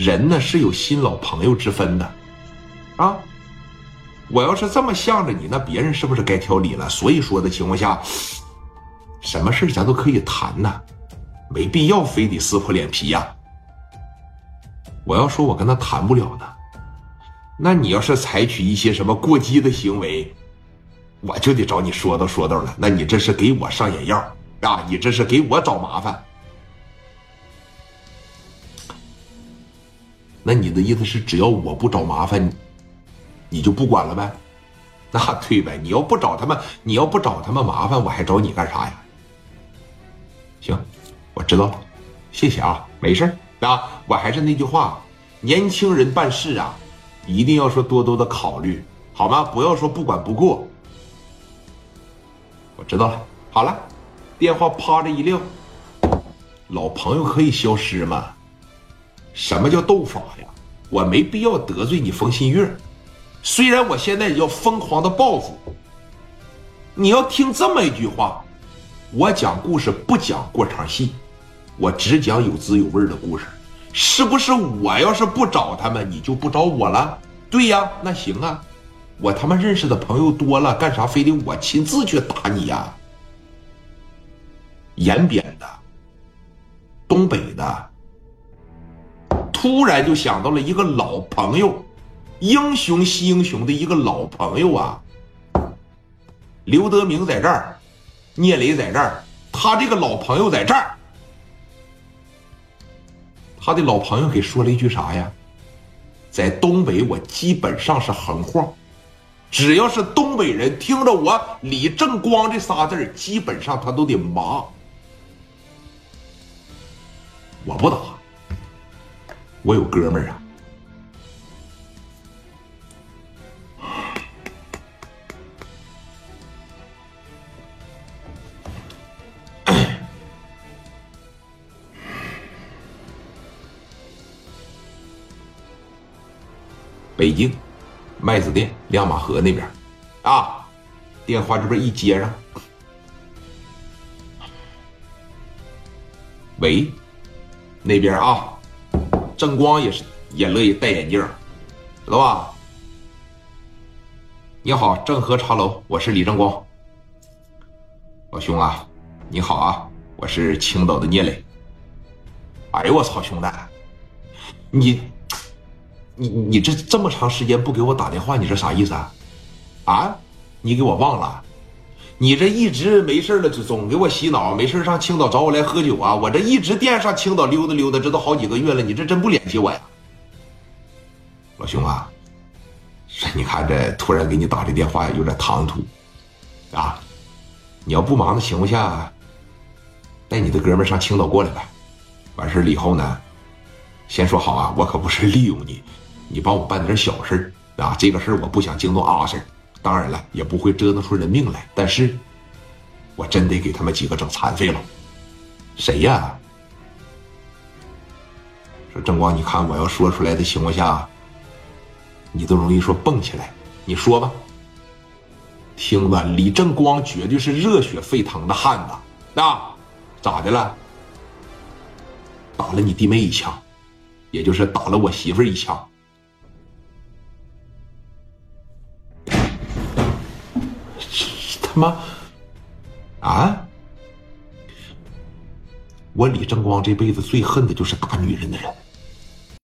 人呢是有新老朋友之分的，啊，我要是这么向着你，那别人是不是该挑理了？所以说的情况下，什么事咱都可以谈呐，没必要非得撕破脸皮呀。我要说我跟他谈不了的，那你要是采取一些什么过激的行为，我就得找你说道说道了。那你这是给我上眼药啊？你这是给我找麻烦？那你的意思是，只要我不找麻烦，你就不管了呗？那对呗？你要不找他们，你要不找他们麻烦，我还找你干啥呀？行，我知道了，谢谢啊，没事啊。我还是那句话，年轻人办事啊，一定要说多多的考虑，好吗？不要说不管不顾。我知道了，好了，电话啪的一撂，老朋友可以消失吗？什么叫斗法呀？我没必要得罪你冯新月，虽然我现在要疯狂的报复。你要听这么一句话，我讲故事不讲过场戏，我只讲有滋有味的故事，是不是？我要是不找他们，你就不找我了？对呀，那行啊，我他妈认识的朋友多了，干啥非得我亲自去打你呀？延边的，东北的。突然就想到了一个老朋友，英雄惜英雄的一个老朋友啊。刘德明在这儿，聂磊在这儿，他这个老朋友在这儿。他的老朋友给说了一句啥呀？在东北，我基本上是横话，只要是东北人听着我李正光这仨字基本上他都得麻。我不打。我有哥们儿啊，北京麦子店亮马河那边啊，电话这边一接上，喂，那边啊。郑光也是也乐意戴眼镜，知道吧？你好，正和茶楼，我是李正光。老兄啊，你好啊，我是青岛的聂磊。哎呦我操，兄弟，你你你这这么长时间不给我打电话，你这啥意思啊？啊，你给我忘了？你这一直没事了，就总给我洗脑，没事上青岛找我来喝酒啊！我这一直惦上青岛溜达溜达，这都好几个月了，你这真不联系我呀，老兄啊！你看这突然给你打这电话有点唐突啊！你要不忙的情况下，带你的哥们上青岛过来呗。完事了以后呢，先说好啊，我可不是利用你，你帮我办点小事啊，这个事我不想惊动阿 Sir。当然了，也不会折腾出人命来。但是，我真得给他们几个整残废了。谁呀？说正光，你看我要说出来的情况下，你都容易说蹦起来。你说吧。听着，李正光绝对是热血沸腾的汉子啊！咋的了？打了你弟妹一枪，也就是打了我媳妇一枪。他妈！啊！我李正光这辈子最恨的就是打女人的人。